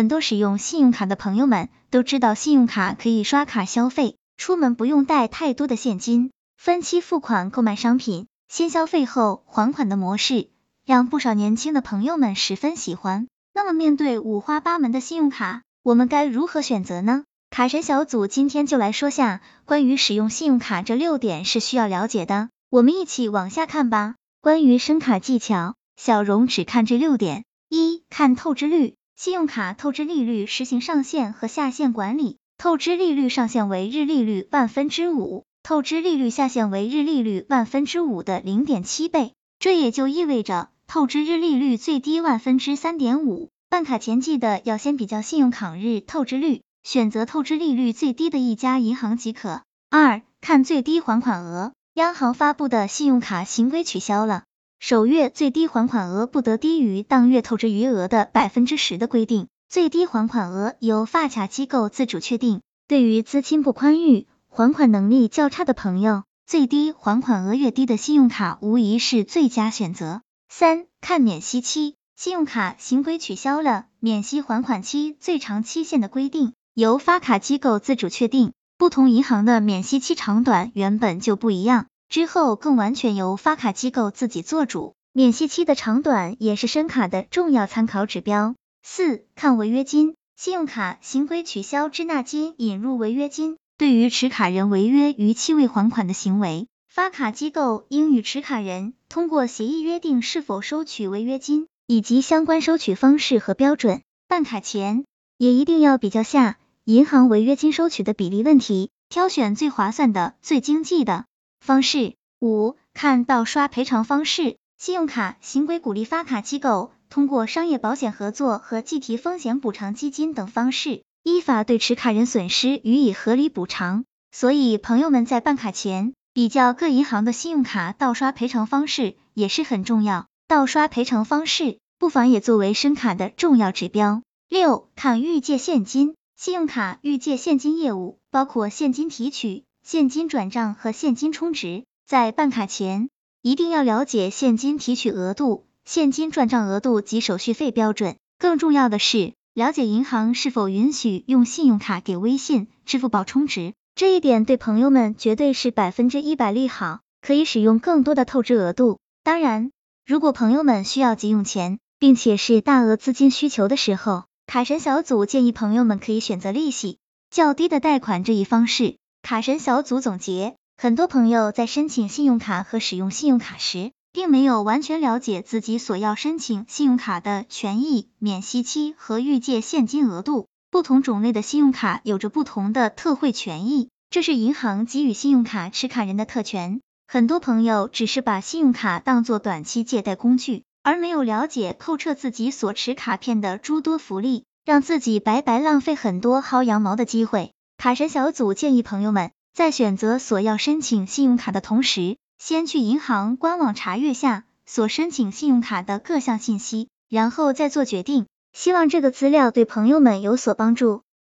很多使用信用卡的朋友们都知道，信用卡可以刷卡消费，出门不用带太多的现金，分期付款购买商品，先消费后还款的模式，让不少年轻的朋友们十分喜欢。那么，面对五花八门的信用卡，我们该如何选择呢？卡神小组今天就来说下关于使用信用卡这六点是需要了解的，我们一起往下看吧。关于申卡技巧，小荣只看这六点：一看透支率。信用卡透支利率实行上限和下限管理，透支利率上限为日利率万分之五，透支利率下限为日利率万分之五的零点七倍。这也就意味着，透支日利率最低万分之三点五。办卡前记得要先比较信用卡日透支率，选择透支利率最低的一家银行即可。二看最低还款额，央行发布的信用卡新规取消了。首月最低还款额不得低于当月透支余额的百分之十的规定，最低还款额由发卡机构自主确定。对于资金不宽裕、还款能力较差的朋友，最低还款额越低的信用卡无疑是最佳选择。三看免息期，信用卡新规取消了免息还款期最长期限的规定，由发卡机构自主确定。不同银行的免息期长短原本就不一样。之后更完全由发卡机构自己做主，免息期的长短也是申卡的重要参考指标。四看违约金，信用卡新规取消滞纳金，引入违约金。对于持卡人违约逾期未还款的行为，发卡机构应与持卡人通过协议约定是否收取违约金，以及相关收取方式和标准。办卡前也一定要比较下银行违约金收取的比例问题，挑选最划算的、最经济的。方式五看盗刷赔偿方式，信用卡新规鼓励发卡机构通过商业保险合作和计提风险补偿基金等方式，依法对持卡人损失予以合理补偿。所以朋友们在办卡前比较各银行的信用卡盗刷赔偿方式也是很重要。盗刷赔偿方式不妨也作为申卡的重要指标。六看预借现金，信用卡预借现金业务包括现金提取。现金转账和现金充值，在办卡前一定要了解现金提取额度、现金转账额度及手续费标准。更重要的是，了解银行是否允许用信用卡给微信、支付宝充值，这一点对朋友们绝对是百分之一百利好，可以使用更多的透支额度。当然，如果朋友们需要急用钱，并且是大额资金需求的时候，卡神小组建议朋友们可以选择利息较低的贷款这一方式。卡神小组总结，很多朋友在申请信用卡和使用信用卡时，并没有完全了解自己所要申请信用卡的权益、免息期和预借现金额度。不同种类的信用卡有着不同的特惠权益，这是银行给予信用卡持卡人的特权。很多朋友只是把信用卡当做短期借贷工具，而没有了解扣撤自己所持卡片的诸多福利，让自己白白浪费很多薅羊毛的机会。卡神小组建议朋友们在选择所要申请信用卡的同时，先去银行官网查阅下所申请信用卡的各项信息，然后再做决定。希望这个资料对朋友们有所帮助。